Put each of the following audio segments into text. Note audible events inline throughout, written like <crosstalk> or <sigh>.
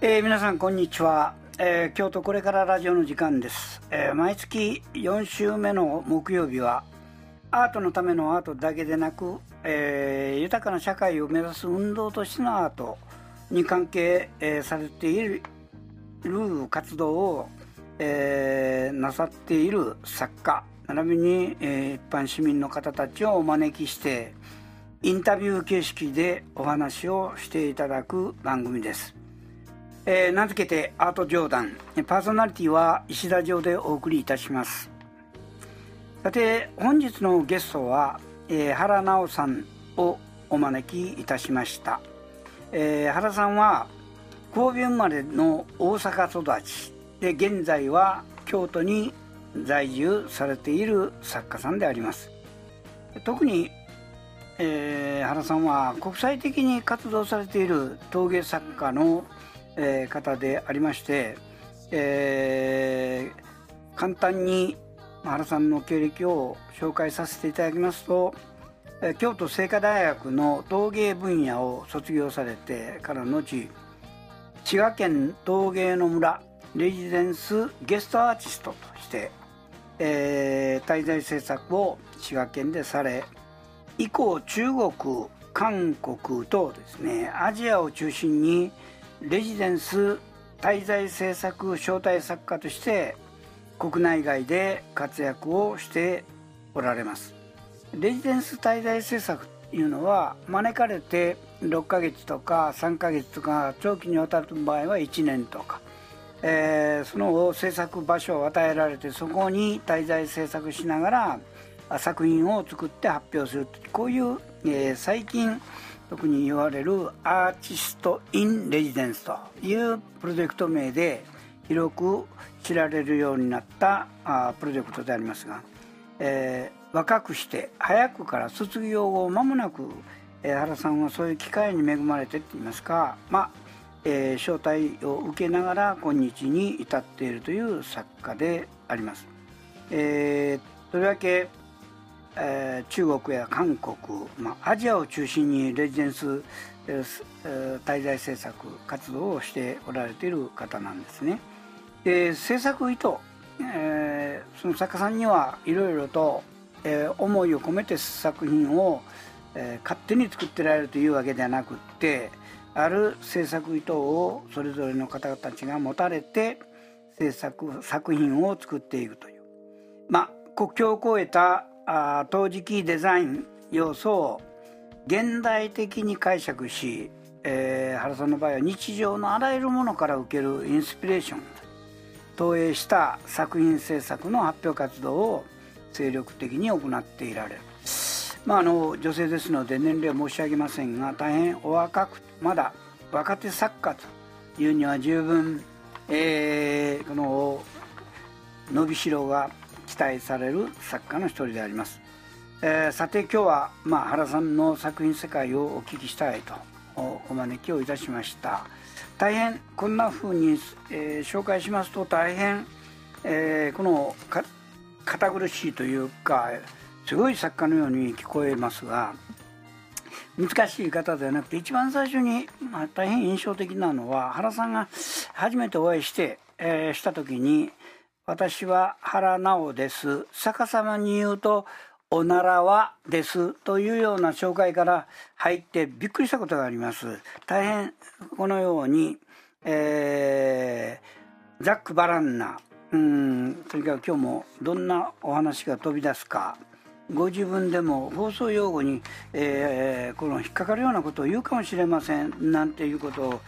えー、皆さんこんにちは、えー、京都これからラジオの時間です、えー、毎月4週目の木曜日はアートのためのアートだけでなく、えー、豊かな社会を目指す運動としてのアートに関係、えー、されている活動を、えー、なさっている作家並びに、えー、一般市民の方たちをお招きしてインタビュー形式でお話をしていただく番組です、えー、名付けてアート上段。パーソナリティは石田城でお送りいたします。さて本日のゲストは、えー、原直さんをお招きいたしました、えー、原さんは神戸生まれの大阪育ちで現在は京都に在住されている作家さんであります。特にえー、原さんは国際的に活動されている陶芸作家の、えー、方でありまして、えー、簡単に原さんの経歴を紹介させていただきますと、え、京都精華大学の陶芸分野を卒業されてからの後滋賀県陶芸の村レジデンスゲストアーティストとして、えー、滞在制作を滋賀県でされ以降中国韓国とですねアジアを中心にレジデンス滞在制作招待作家として国内外で活躍をしておられます。レジデンス滞在制作というのは招かれて6ヶ月とか3ヶ月とか長期にわたる場合は1年とか、えー、その制作場所を与えられてそこに滞在制作しながら作品を作って発表するこういう、えー、最近特に言われるアーティスト・イン・レジデンスというプロジェクト名で広く知られるようになったあプロジェクトでありますが、えー、若くして早くから卒業後間もなく、えー、原さんはそういう機会に恵まれてって言いますか、まあえー、招待を受けながら今日に至っているという作家であります。えー、とりわけえー、中国や韓国、まあ、アジアを中心にレジデンス、えー、滞在制作活動をしておられている方なんですね。で制作意図、えー、その作家さんにはいろいろと、えー、思いを込めて作品を、えー、勝手に作ってられるというわけではなくってある制作意図をそれぞれの方たちが持たれて制作作品を作っていくというまあ国境を越えたあ陶磁器デザイン要素を現代的に解釈し、えー、原さんの場合は日常のあらゆるものから受けるインスピレーション投影した作品制作の発表活動を精力的に行っていられる、まあ、あの女性ですので年齢は申し上げませんが大変お若くまだ若手作家というには十分、えー、この伸びしろが期待される作家の一人であります、えー、さて今日は、まあ、原さんの作品世界をお聞きしたいとお招きをいたしました。大変こんなふうに、えー、紹介しますと大変、えー、この堅苦しいというかすごい作家のように聞こえますが難しい方ではなくて一番最初に、まあ、大変印象的なのは原さんが初めてお会いして、えー、した時に私は原直です。逆さまに言うと、おならはですというような紹介から入ってびっくりしたことがあります。大変このように、えー、ザック・バランナ、うん、それから今日もどんなお話が飛び出すか、ご自分でも放送用語に、えー、この引っかかるようなことを言うかもしれませんなんていうことを、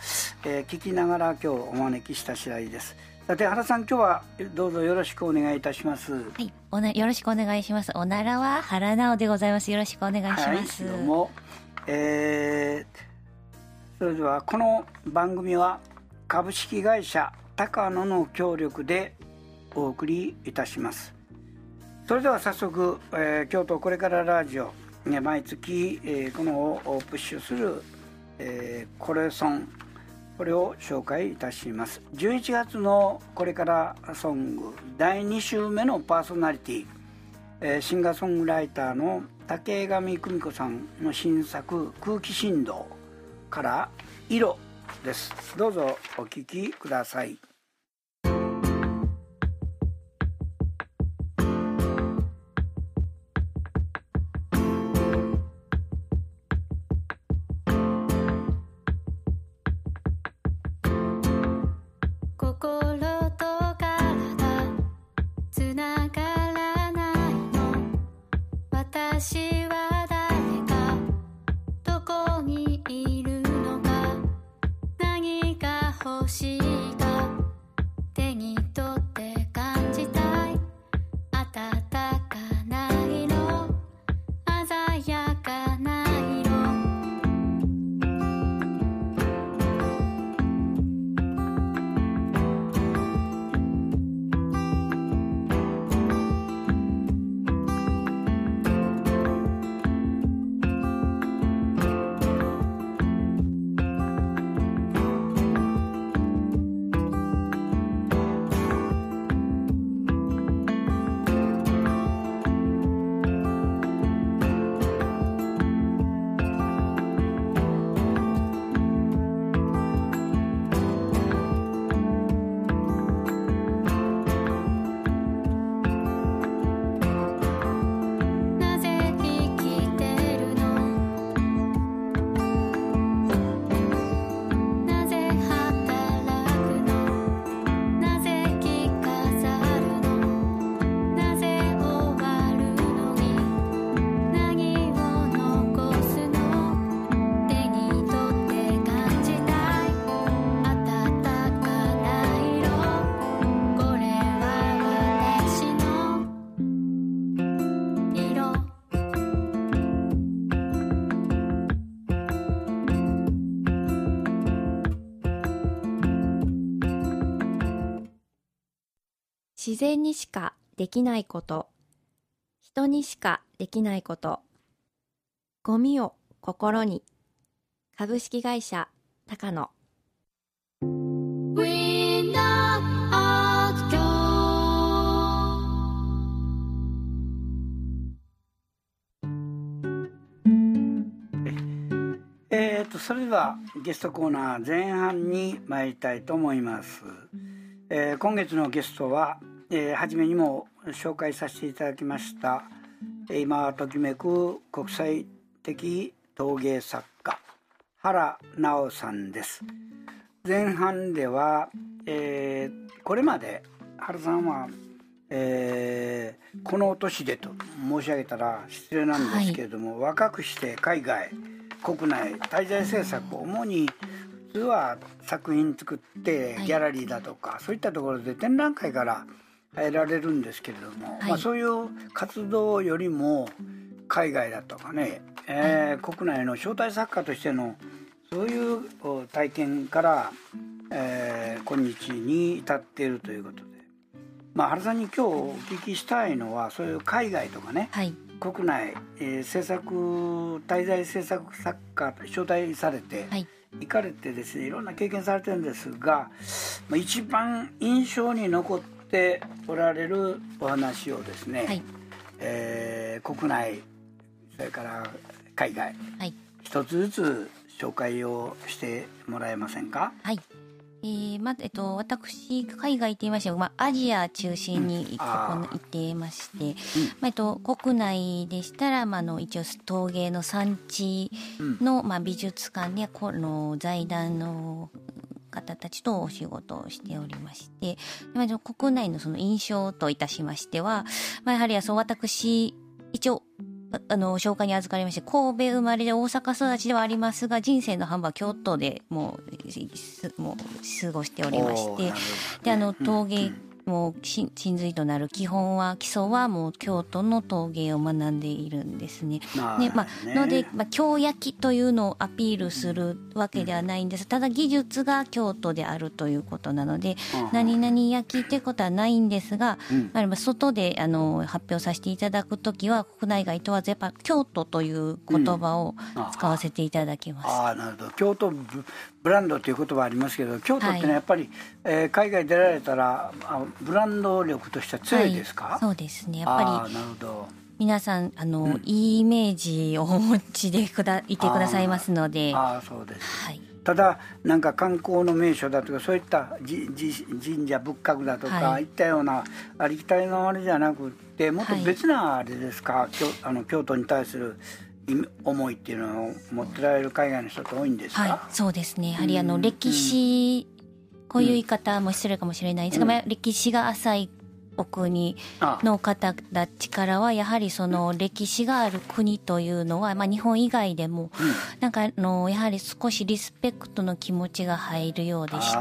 えー、聞きながら今日お招きした次第です。さて原さん今日はどうぞよろしくお願いいたします。はいおなよろしくお願いします。おならは原直でございます。よろしくお願いします、はい、どうも。えー、それではこの番組は株式会社高野の協力でお送りいたします。それでは早速、えー、京都これからラジオ毎月、えー、このをプッシュする、えー、コレソンこれを紹介いたします。11月のこれからソング第2週目のパーソナリティ、えー、シンガーソングライターの竹上久美子さんの新作「空気振動」から「色です。どうぞお聴きください。自然にしかできないこと、人にしかできないこと、ゴミを心に、株式会社高野。えーと、それではゲストコーナー前半に参りたいと思います、えー、今月のゲストはえー、初めにも紹介させていただきました今ときめく国際的陶芸作家原直さんです。前半では、えー、これまで原さんは、えー、この年でと申し上げたら失礼なんですけれども、はい、若くして海外国内滞在制作主に普通は作品作ってギャラリーだとか、はい、そういったところで展覧会から得られるんですけれども、はい、まあ、そういう活動よりも海外だとかね、えー、国内の招待作家としてのそういう体験から、えー、今日に至っているということで、まあ、原さんに今日お聞きしたいのはそういう海外とかね、はい、国内、えー、制作滞在制作作家招待されて、はい、行かれてですねいろんな経験されてるんですが、まあ、一番印象に残っておられるお話をですね、はい、えー、国内それから海外、はい、一つずつ紹介をしてもらえませんか？はい。えーまえっと、私海外って言いましたまあ、アジア中心に行ってまして、うん、まあえっと、国内でしたら、まあ、の一応陶芸の産地の、うん、まあ、美術館でこの財団の方たちとお仕事をしておりまして、まあ、国内のその印象といたしましては、まあ、やはりそう私、一応、あの、紹介に預かりまして、神戸生まれで大阪育ちではありますが、人生の半ばは京都でもう、もう過ごしておりまして、で、あの、陶芸もう真髄となる基本は基礎はもう京都の陶芸を学んでいるんですね。ね。まあ、ので、まあ、京焼きというのをアピールするわけではないんです。ただ技術が京都であるということなので、何々焼きってことはないんですが、うん、外であの発表させていただくときは国内外問わずやっぱ京都という言葉を使わせていただきます。うん、あなるほど。京都ブランドという言葉ありますけど京都ってのはやっぱり、はい、えー、海外出られたらブランド力としては強いですか、はい、そうですね。やっぱりなるほど。皆さんあの、うん、いいイメージをお持ちでくだいてくださいますので。ああそうです、はい、ただなんか観光の名所だとかそういったじじ神社仏閣だとか、はい、いったようなありきたりのあれじゃなくてもっと別なあれですか、はい、京あの京都に対する思いっていうのを持ってられる海外の人って多いんですか、はい、そうですね。やはりあの歴史、こういう言い方も失礼かもしれないです。が、うん、歴史が浅いお国の方たちからはやはりその歴史がある国というのは、まあ、日本以外でも、なんかあのやはり少しリスペクトの気持ちが入るようでして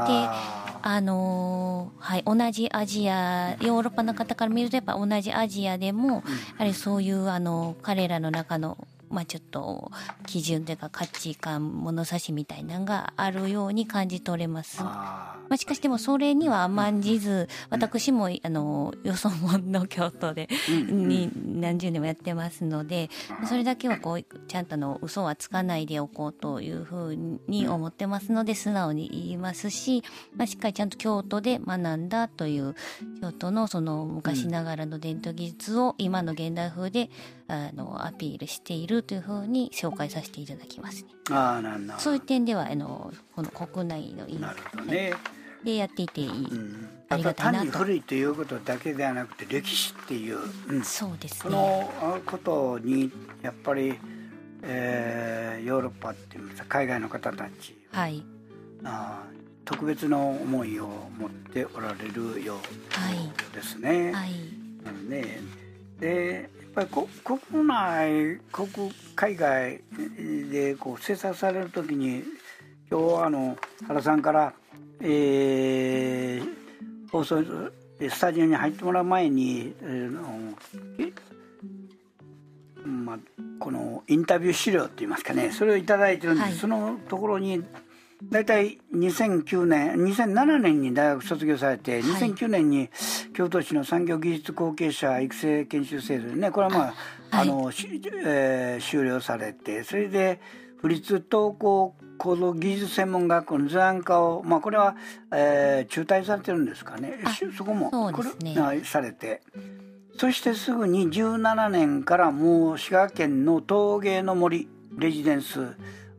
あのはい、同じアジアヨーロッパの方から見るとやっぱ同じアジアでも、やはりそういうあの彼らの中のまあ、ちょっと基準というか価値観物差しみたいなのがあるように感じ取れます。まあ、しかしでもそれには甘んじず、私もあのよそ者の京都で、に何十年もやってますのでそれだけはこうちゃんとの嘘はつかないでおこうというふうに思ってますので素直に言いますし、まあ、しっかりちゃんと京都で学んだという京都のその昔ながらの伝統技術を今の現代風であのアピールしているというふうに紹介させていただきますね。あなるほどそういう点ではあのこの国内のいいなるほどね、でやっていていい、うん、ありがたいなと。単に古いということだけではなくて歴史っていう、うん、そうですね。このことにやっぱり、えー、ヨーロッパっていう海外の方たちはい。あ特別の思いを持っておられるようですね。はい、ねでぱり国内国海外でこう制作される時に今日はあの原さんから、えー、放送スタジオに入ってもらう前に、えー、まあ、このインタビュー資料といいますかねそれを頂いてるんです、はい、そのところに大体2009年2007年に大学卒業されて、2009年に京都市の産業技術後継者育成研修制度でねこれはまあ、あの、えー、終了されてそれで府立東工構造技術専門学校の図案科を、まあ、これは、えー、中退されてるんですかね。そこもこれ、されて。そしてすぐに17年からもう滋賀県の陶芸の森レジデンス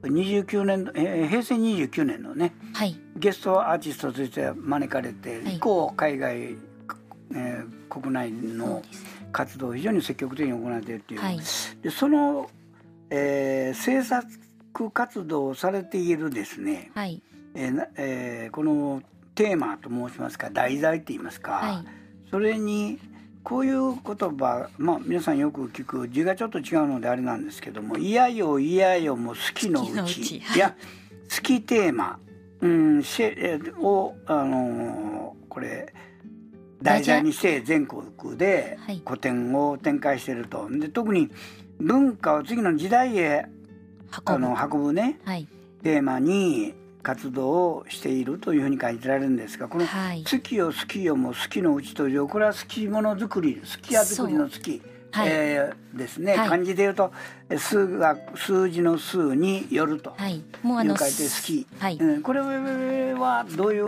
29年、えー、平成29年のね、はい、ゲストアーティストとして招かれて、以降海外、えー、国内の活動を非常に積極的に行っているという、はい、でその、えー、制作活動をされているですね、はい。えーえー、このテーマと申しますか題材といいますか、はい、それにこういう言葉、まあ、皆さんよく聞く字がちょっと違うのであれなんですけども「いやよいやよも好きのうち」い。や好きテーマ、うん、を、あのー、これ題材にして全国で古典を展開していると。で特に文化を次の時代へあの運ぶね、はい、テーマに活動をしているというふうに書いてられるんですがこの「月よ好きよ」も「好きのうち」というこれは好きものづくり好きやづくりの月、はい、えー、ですね、はい、漢字で言うと数が数字の数によると、はい、もうあの書いて好き、はい。うん、これはどういう、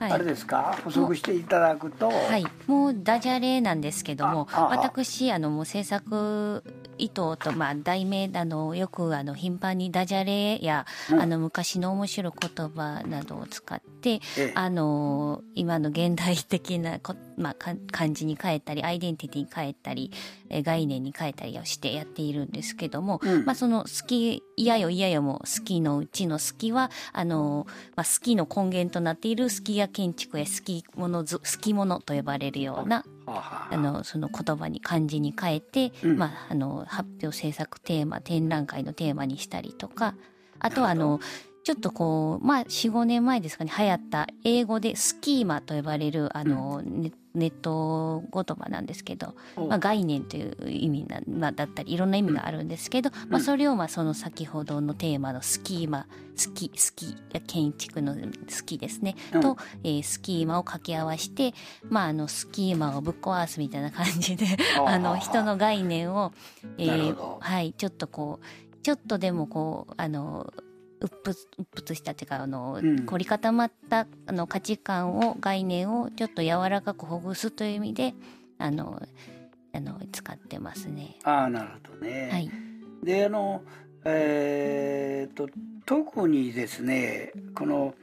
あれですか？補足していただくと。はい。もうダジャレなんですけども私あのもう制作意図と、まあ、題名あのよくあの頻繁にダジャレや、うん、あの昔の面白い言葉などを使って、ええ、あの今の現代的なこ、まあ、漢字に変えたりアイデンティティに変えたり概念に変えたりをしてやっているんですけども、うん、まあ、その好き嫌よ嫌よも好きのうちの好きはあの、まあ、好きの根源となっている好きや建築や好きもの好きものと呼ばれるようなあのその言葉に漢字に変えて、うん、まあ、あの発表制作テーマ展覧会のテーマにしたりとかあとはあのちょっとこうまあ45年前ですかね流行った英語でスキーマと呼ばれるあの、ネネット言葉なんですけど、まあ、概念という意味な、まあ、だったりいろんな意味があるんですけど、まあ、それをまあその先ほどのテーマのスキーマスキスキ建築の好きですね、と、えー、スキーマを掛け合わせて、まあ、あのスキーマをぶっ壊すみたいな感じであの人の概念を、えー、はい、ちょっとこうちょっとでもこうあのうっぷうっぷつしたっていうかあの、うん、凝り固まったあの価値観を概念をちょっと柔らかくほぐすという意味であのあの使ってますね。あなるほどね。はい、であのえーと、特にですねこの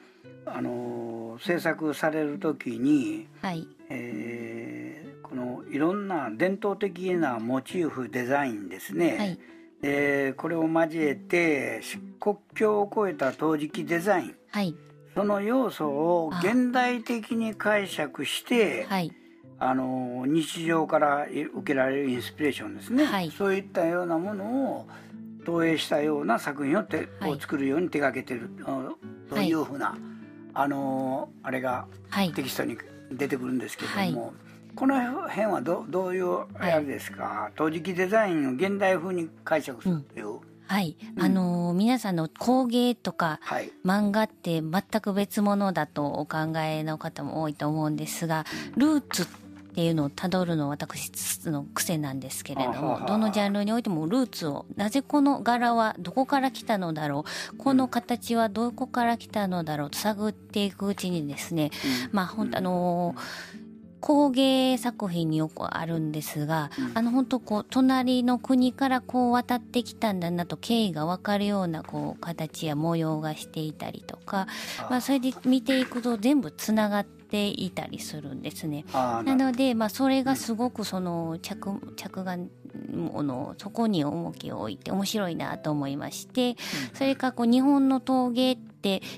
あの制作される時に、はい。えー、このいろんな伝統的なモチーフデザインですね、はいえー、これを交えて国境を越えた陶磁器デザイン、はい、その要素を現代的に解釈して、はい、あの日常から受けられるインスピレーションですね、はい、そういったようなものを投影したような作品をて、はい、を作るように手がけてる。とい。うふうな、はい、あのあれがテキストに出てくるんですけども、この辺はどどういうあれですか、陶磁器デザインを現代風に解釈するという。うん。はい、うん、あのー、皆さんの工芸とか、はい、漫画って全く別物だとお考えの方も多いと思うんですが、ルーツっていうのをたどるの私の癖なんですけれどもどのジャンルにおいてもルーツをなぜこの柄はどこから来たのだろう？この形はどこから来たのだろう？と探っていくうちにですね、まあ本当あの工芸作品によくあるんですが、うん、あの本当こう隣の国からこう渡ってきたんだなと経緯が分かるようなこう形や模様がしていたりとかまあ、それで見ていくと全部つながってていたりするんですね。なので、まあ、それがすごくその着着眼のそこに重きを置いて面白いなと思いまして、それからこう日本の陶芸って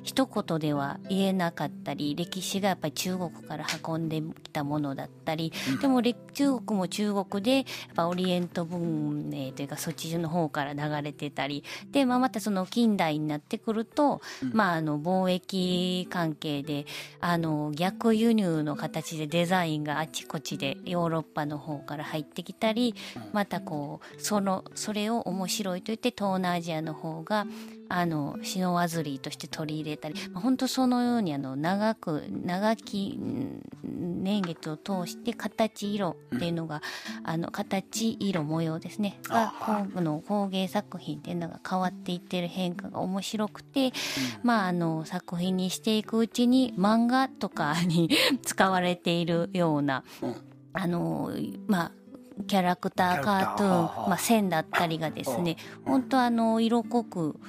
一言では言えなかったり歴史がやっぱり中国から運んできたものだったり、でも中国も中国でやっぱオリエント文明というかそっちの方から流れてたりで、まあ、またその近代になってくると、まあ、あの貿易関係であの逆輸入の形でデザインがあちこちでヨーロッパの方から入ってきたりまたこうそのそれを面白いと言って東南アジアの方があの篠ワズリーとして取り入れたり、まあ、本当そのようにあの長く長き年月を通して形色っていうのが、うん、あの形色模様ですね。がこの工芸作品っていうのが変わっていってる変化が面白くて、うん、まああの作品にしていくうちに漫画とかに使われているような、うん、あのまあキャラクターカートゥーン、まあ、線だったりがですね、本当あの色濃く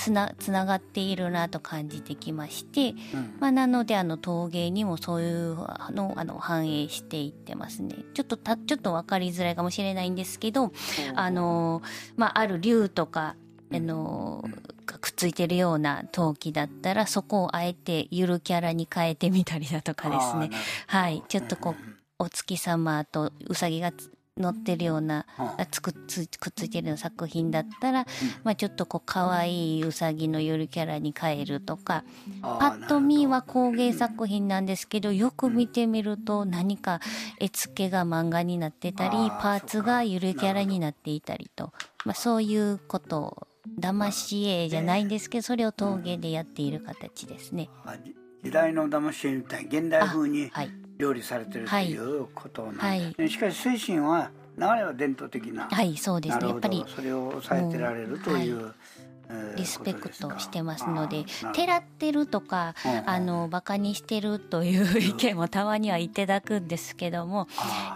つなつながっているなと感じてきまして、うん、まあ、なのであの陶芸にもそういうのあの反映していってますね。ちょっとたちょっと分かりづらいかもしれないんですけど、あのまあ、ある竜とかあのがくっついてるような陶器だったらそこをあえてゆるキャラに変えてみたりだとかですね。はい。ちょっとこうお月様とうさぎが載ってるような、つくつくっついてるような作品だったら、まあ、ちょっとこう可愛いうさぎのゆるキャラに変えるとかパッと見は工芸作品なんですけどよく見てみると何か絵付けが漫画になってたりパーツがゆるキャラになっていたりと、まあ、そういうことを騙し絵じゃないんですけどそれを陶芸でやっている形ですね。時代の騙し絵みたい。現代風に、はい料理されてるということなんです、ね、はい、しかし精神は流れは伝統的な。はいそうですね。やっぱりそれを抑えてられるという、はいリスペクトしてますのでてらってるとか、あのバカにしてるという意見もたまにはいただくんですけども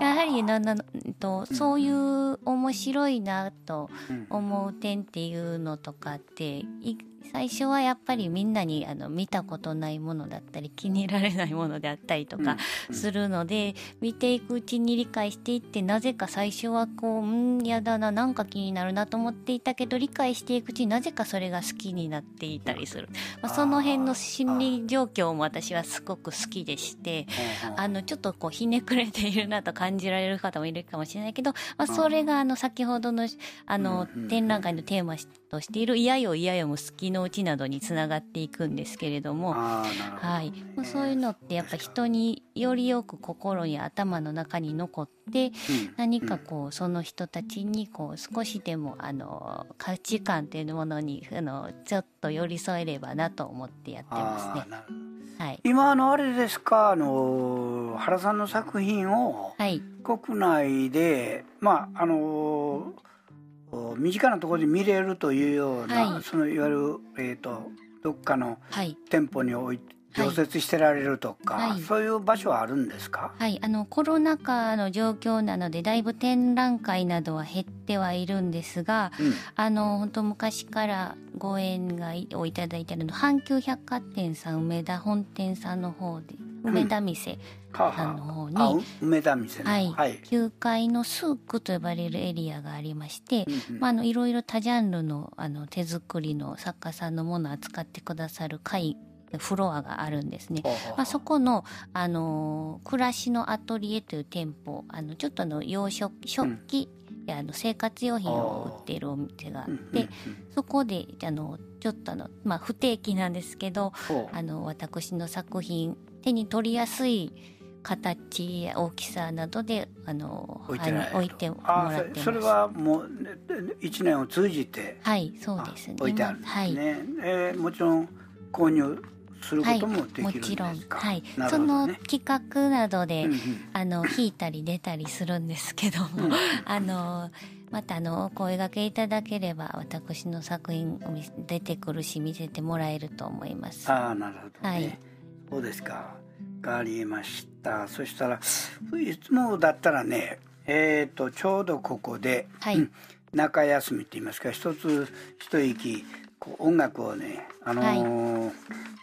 やはりななとそういう面白いなと思う点っていうのとかって最初はやっぱりみんなにあの見たことないものだったり気に入られないものであったりとかするので、見ていくうちに理解していってなぜか最初はこううんやだななんか気になるなと思っていたけど理解していくうちになぜかそれが好きになっていたりする、まあ、その辺の心理状況も私はすごく好きでしてあのちょっとこうひねくれているなと感じられる方もいるかもしれないけど、まあ、それがあの先ほどのあの展覧会のテーマとしている「嫌よ嫌よも好きのうち」などにつながっていくんですけれども。はい、そういうのってやっぱ人によりよく心に頭の中に残って、何かこうその人たちにこう少しでもあの価値観というものにあのちょっと寄り添えればなと思ってやってますね。はい、今あのあれですかあの原さんの作品を国内で、まああの身近なところで見れるというような、はい、そのいわゆる、えーと、どっかの店舗に置いて、常設してられるとか、はい。そういう場所はあるんですか、はい、あのコロナ禍の状況なのでだいぶ展覧会などは減ってはいるんですがうん。あの本当昔からご縁がをいただいているの阪急百貨店さん梅田本店さんの方で梅田店はあさんの方に、あう梅田店のはい。はい、9階のスークと呼ばれるエリアがありまして、うんうん。まあ、あのいろいろ多ジャンルのあの手作りの作家さんのものを扱ってくださる会フロアがあるんですね。まあ、そこの、あのー暮らしのアトリエという店舗あのちょっとあの洋食食器やあの生活用品を売っているお店があって、うんうんうんそこであのちょっとあの、まあ、不定期なんですけどあの私の作品手に取りやすい形や大きさなどであの置いてもあらってます。それはもう一年を通じて。はいそうですね。置いてあるんですね、はい。えーもちろん購入することもでもきるんちろん。ですか、はい。なるそのほどね。企画などで、うんうん。あの弾いたり出たりするんですけども、あのまたあのお声掛けいただければ私の作品出てくるし見せてもらえると思います。ああなるほどね、はい。そうですか。わかりました。そしたらいつもだったらねえっ、とちょうどここで、はい。うん中休みって言いますか一つ一息音楽をねあのー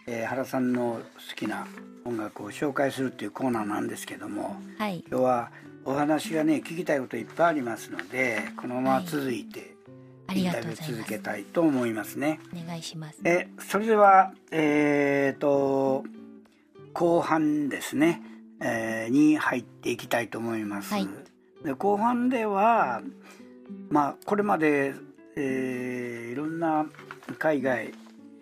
えー原さんの好きな音楽を紹介するっていうコーナーなんですけどもはい今日はお話がね聞きたいこといっぱいありますのでこのまま続いて、ありがインタビュー続け。たいと思いますね。お願いします。えそれではえー、と後半ですね、えーに入っていきたいと思います。はいで後半ではまあこれまで、えーいろんな海外、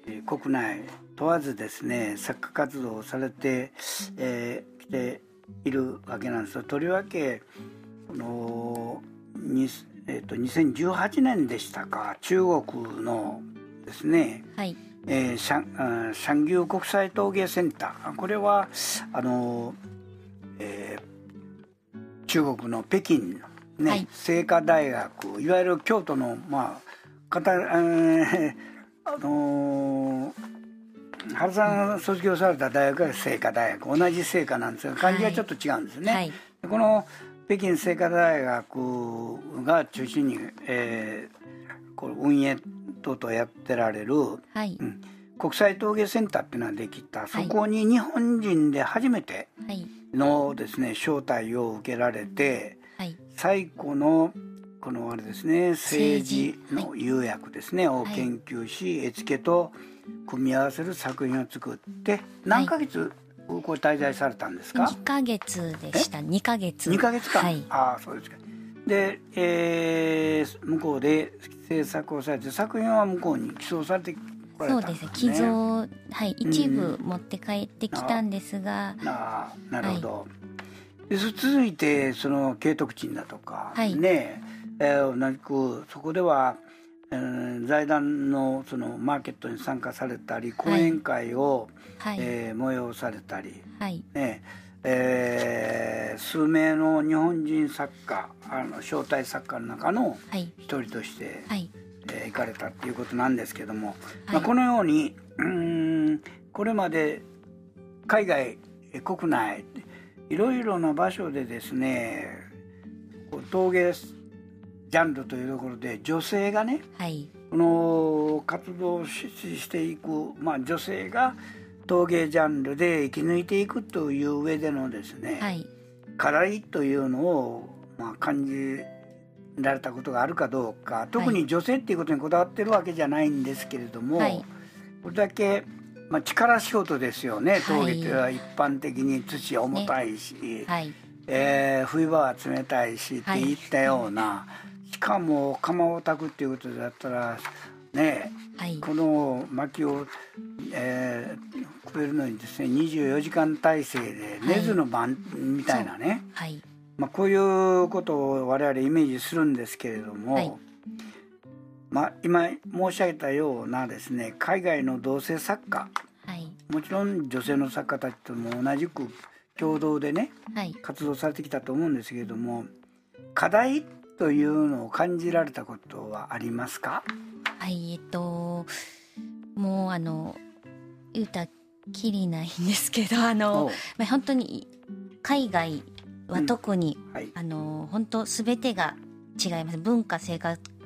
えー国内問わずですね作家活動をされてき、えー来ているわけなんですがとりわけこのに、えー、と2018年でしたか中国のですねはい。えー、シャンあーシャンギュー国際陶芸センター。これはあの、えー中国の北京の、ねはい。清華大学いわゆる京都のまあかた、えーあのー原さんが卒業された大学が清華大学。同じ清華なんですが漢字がちょっと違うんですね。はい。この北京清華大学が中心に、えーこう運営等々やってられる、はい。うん国際陶芸センターっていうのができた、い。そこに日本人で初めてはい。のですね招待を受けられてはい最古のこのあれですね政治政の釉薬ですね、をはい。研究し絵付けと組み合わせる作品を作って何ヶ月ここ滞在されたんですか、二ヶ月でした。二ヶ月。2ヶ月間、はい。ああそうですか。で、えー向こうで制作をされて作品は向こうに寄贈されてこられたんそうです。ね。寄贈はい。一部う持って帰ってきたんですが、ああなるほど、でそ続いてその慶徳鎮だとか、はい。ねえー同じくそこでは、えー財団のそのマーケットに参加されたり講演会を、はい。えー催されたり、はい。ねえー数名の日本人作家あの招待作家の中のはい。一人として、はい。えー行かれたっていうことなんですけども、はい。まあ、このようにうーんこれまで海外えー国内いろいろな場所でですね陶芸ジャンルというところで女性がねはい。この活動していく、まあ、女性が陶芸ジャンルで生き抜いていくという上でのですね、はい。課題というのを、まあ、感じられたことがあるかどうか特に女性っていうことにこだわってるわけじゃないんですけれども、はい。これだけ、まあ、力仕事ですよねはい。陶芸というのは一般的に土は重たいし、はい。えー冬場は冷たいしってい。ったような、しかも窯を炊くっていうことだったらねはい。この薪を、えーくべるのにですね24時間体制で寝ずの晩みたいなね、はい。まあ、こういうことを我々イメージするんですけれども、はいまあ、今申し上げたようなですね海外の同性作家。はい。もちろん女性の作家たちとも同じく共同でねはい。活動されてきたと思うんですけれども課題というのを感じられたことはありますか？はいえっともうあの言うたらきりないんですけど <laughs> あの、まあ、本当に海外は特に、はい。あの本当すべてが違います。文化性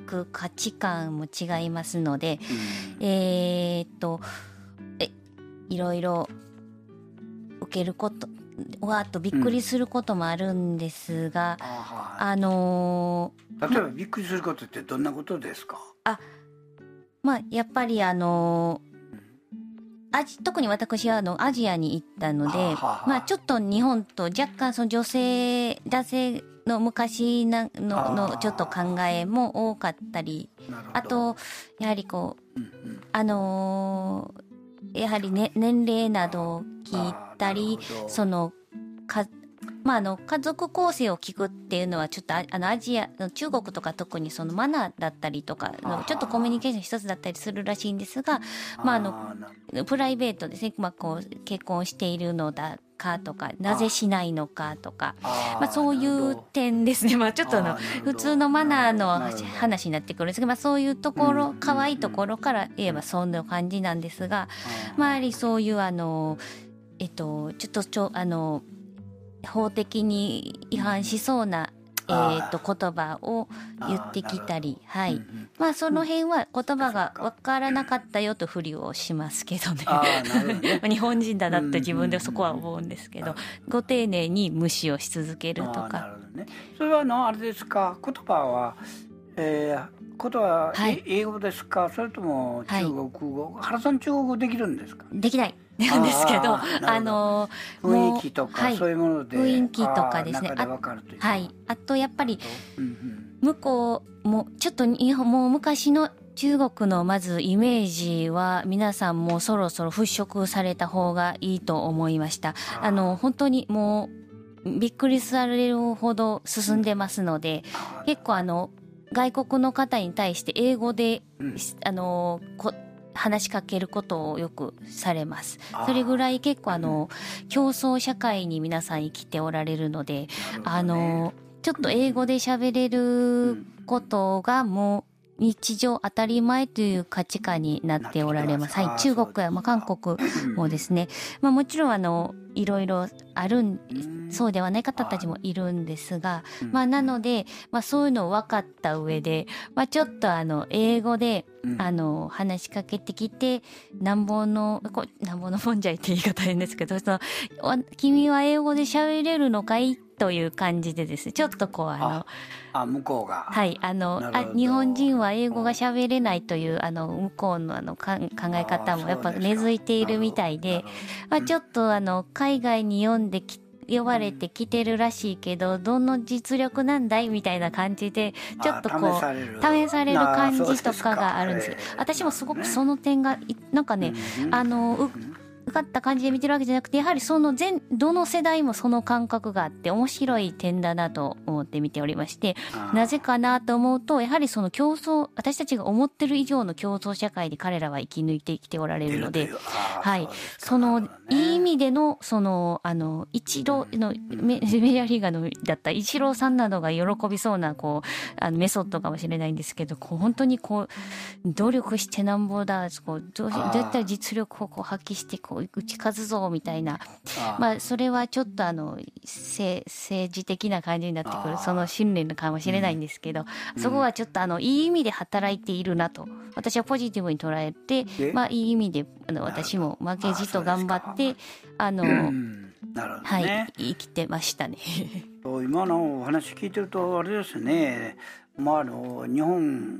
格価値観も違いますのでうん。えーっとえいろいろ受けることわーっとびっくりすることもあるんですが、ああのー例えばびっくりすることってどんなことですか？ーまあやっぱりあのーアジ特に私はあのアジアに行ったので、はあはあはあまあ、ちょっと日本と若干その女性男性の昔なののちょっと考えも多かったりあとやはりこううんうん。あのーやはり、ね、年齢などを聞いたりそのかまあ、あの家族構成を聞くっていうのはちょっとああのアジア中国とか特にそのマナーだったりとかのちょっとコミュニケーション一つだったりするらしいんですがまああのプライベートですね、まあ、こう結婚しているのだかとかなぜしないのかとかまあ、そういう点ですね、まあ、ちょっとあの普通のマナーの話になってくるんですけど、まあ、そういうところうん可愛いところから言えばそんな感じなんですが、まあ、やはりそういうあの、えっと、ちょっとちょあの法的に違反しそうな、えと言葉を言ってきたり、はい。まあその辺は言葉が分からなかったよとふりをしますけどね。<laughs> 日本人だなって自分でそこは思うんですけど、ご丁寧に無視をし続けるとか。ね。それはあのあれですか？言葉は、えー、言葉は、はい。え英語ですか？それともはい。中国語、原さん中国語できるんですか？できない。なんですけど、あの雰囲気とか、はい。そういうもので雰囲気とかですね。あはい。あとやっぱりうんうん。向こうもちょっと日本もう昔の中国のまずイメージは皆さんもそろそろ払拭された方がいいと思いました。あの本当にもうびっくりされるほど進んでますので、あー。結構あの外国の方に対して英語で、うん。あのこ話しかけることをよくされます。それぐらい結構あの競争社会に皆さん生きておられるので、あのちょっと英語で喋れることがもう日常当たり前という価値観になっておられます。はい、中国やまあ韓国うんもですね、まあもちろんあのいろいろあるんうん。そうではない方たちもいるんですが、うん。まあなので、まあそういうのを分かった上で、まあちょっとあの英語で、うん。あの話しかけてきて、なんぼの、こなんぼのもんじゃいって言い方変ですけど、その、わ君は英語で喋れるのかいという感じでですね、ちょっとこうあの、ああ向こうが、はい、あのあ日本人は英語が喋れないというあの向こうのあの考え方もやっぱ根付いているみたいで、まあ、ちょっとあの海外に読んでき呼ばれてきてるらしいけどどの実力なんだいみたいな感じでちょっとこうあ試される感じとかがあるんです。私もすごくそのの点がいなんかね、あのかった感じで見てるわけじゃなくてやはりその全どの世代もその感覚があって面白い点だなと思って見ておりましてなぜかなと思うとやはりその競争私たちが思ってる以上の競争社会で彼らは生き抜いてきておられるので。はい、そのいい。意味でのそのあの一郎のメメジャーリーガーのだったイチローさんなどが喜びそうなこうあのメソッドかもしれないんですけどこう本当にこう努力してなんぼだこうどうやったら実力をこう発揮してこう打ち勝つぞみたいなまあそれはちょっとあの政治的な感じになってくるその信念かもしれないんですけど、そこはちょっとあのいい意味で働いているなと私はポジティブに捉えてまあいい意味であの私も負けじと頑張ってあの、うんなるほどはい、生きてましたね。今のお話聞いてるとあれですねまああの日本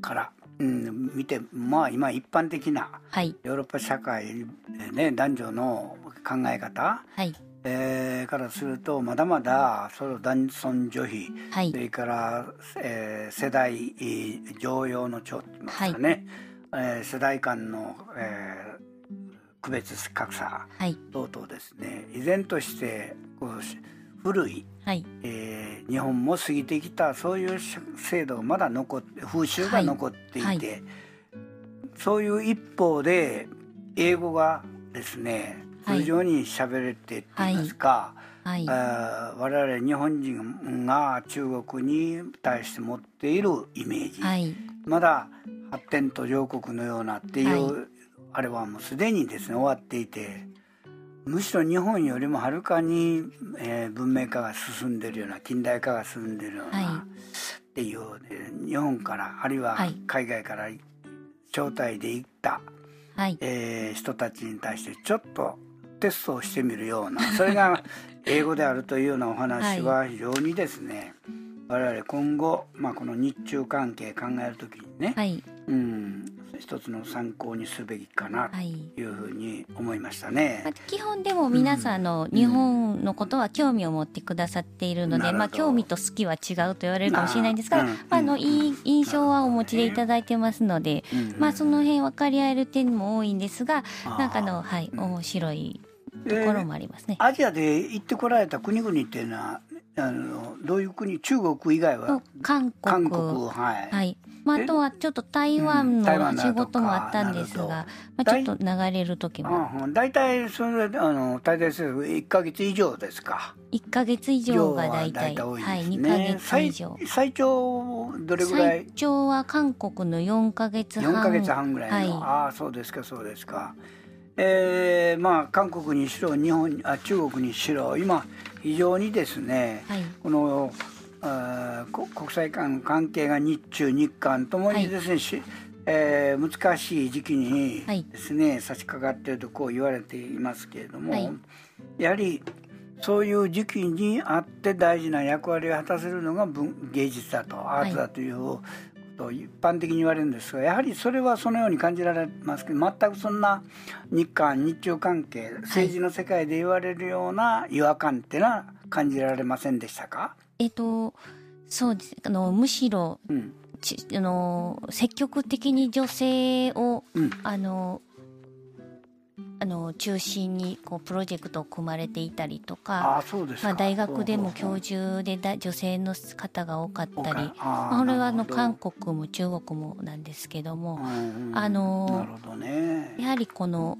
から、うん、見てまあ今一般的なはい。ヨーロッパ社会でね男女の考え方、はい。えーからするとまだまだその男尊女卑はい。それから、えー世代えー常用の長って言いますかね、えー世代間の、えー区別格差はい。等々ですね。依然としてこうし古い、はい。えー日本も過ぎてきたそういうし制度がまだ残って風習が残っていて、はい。はいそういう一方で英語がですねはい。通常に喋れてって言いますか、はい。あー我々日本人が中国に対して持っているイメージ、はい。まだ発展途上国のようなっていう、はあれはもうすでにですね終わっていてむしろ日本よりもはるかに、えー、文明化が進んでるような近代化が進んでるような、はい、っていう、日本からあるいは海外から招待で行った、はい、えー、人たちに対してちょっとテストをしてみるようなそれが英語であるというようなお話は非常にですね、はい、我々今後、まあ、この日中関係考える時にね、はい、うん一つの参考にすべきかなというふうに思いましたね。はい、基本でも皆さんの日本のことは興味を持ってくださっているので、うん、まあ興味と好きは違うと言われるかもしれないんですが、まあ、あのいい印象はお持ちでいただいてますので、まあその辺分かり合える点も多いんですが、なんかのはい面白いところもありますね。アジアで行ってこられた国々っていうのはあのどういう国？中国以外は？韓国。はい、はい。まあ、あとはちょっと台湾の仕事もあったんですが、うん、まあ、ちょっと流れる時も。大体それあの滞在する1か月以上ですか。1か月以上が大体大体、ね、はい2か月以上。最長どれぐらい？最長は韓国の4か月半。4か月半ぐらいの、はい、ああそうですかそうですか。えー、まあ韓国にしろ日本あ中国にしろ今非常にですね、はい、このあ国際間の関係が日中日韓ともにですね、はい、えー、難しい時期にですね、はい、差し掛かっているとこう言われていますけれども、はい、やはりそういう時期にあって大事な役割を果たせるのが文芸術だとアートだというと一般的に言われるんですがやはりそれはそのように感じられますけど全くそんな日韓日中関係政治の世界で言われるような違和感っていうのは感じられませんでしたか？えっとそうです。あのむしろ、うん、ちあの積極的に女性を、うん、あのあの中心にこうプロジェクトを組まれていたりとかまあ、大学でも教授でだ女性の方が多かったりまあ、これはあの韓国も中国もなんですけどもあのやはりこの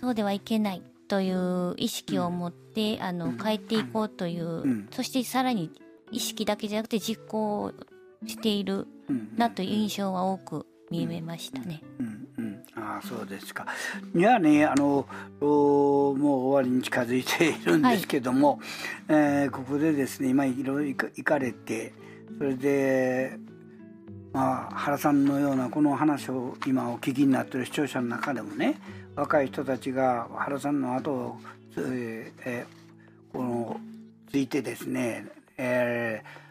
そうではいけないという意識を持って、あの変えていこうという、そしてさらに意識だけじゃなくて実行しているなという印象は多く見えましたね。うんあそうですか。いやねあのもう終わりに近づいているんですけども、はい、えー、ここでですね今いろいろ行かれてそれで、まあ、原さんのようなこの話を今お聞きになっている視聴者の中でもね若い人たちが原さんの後を、えー、このついてですね、えー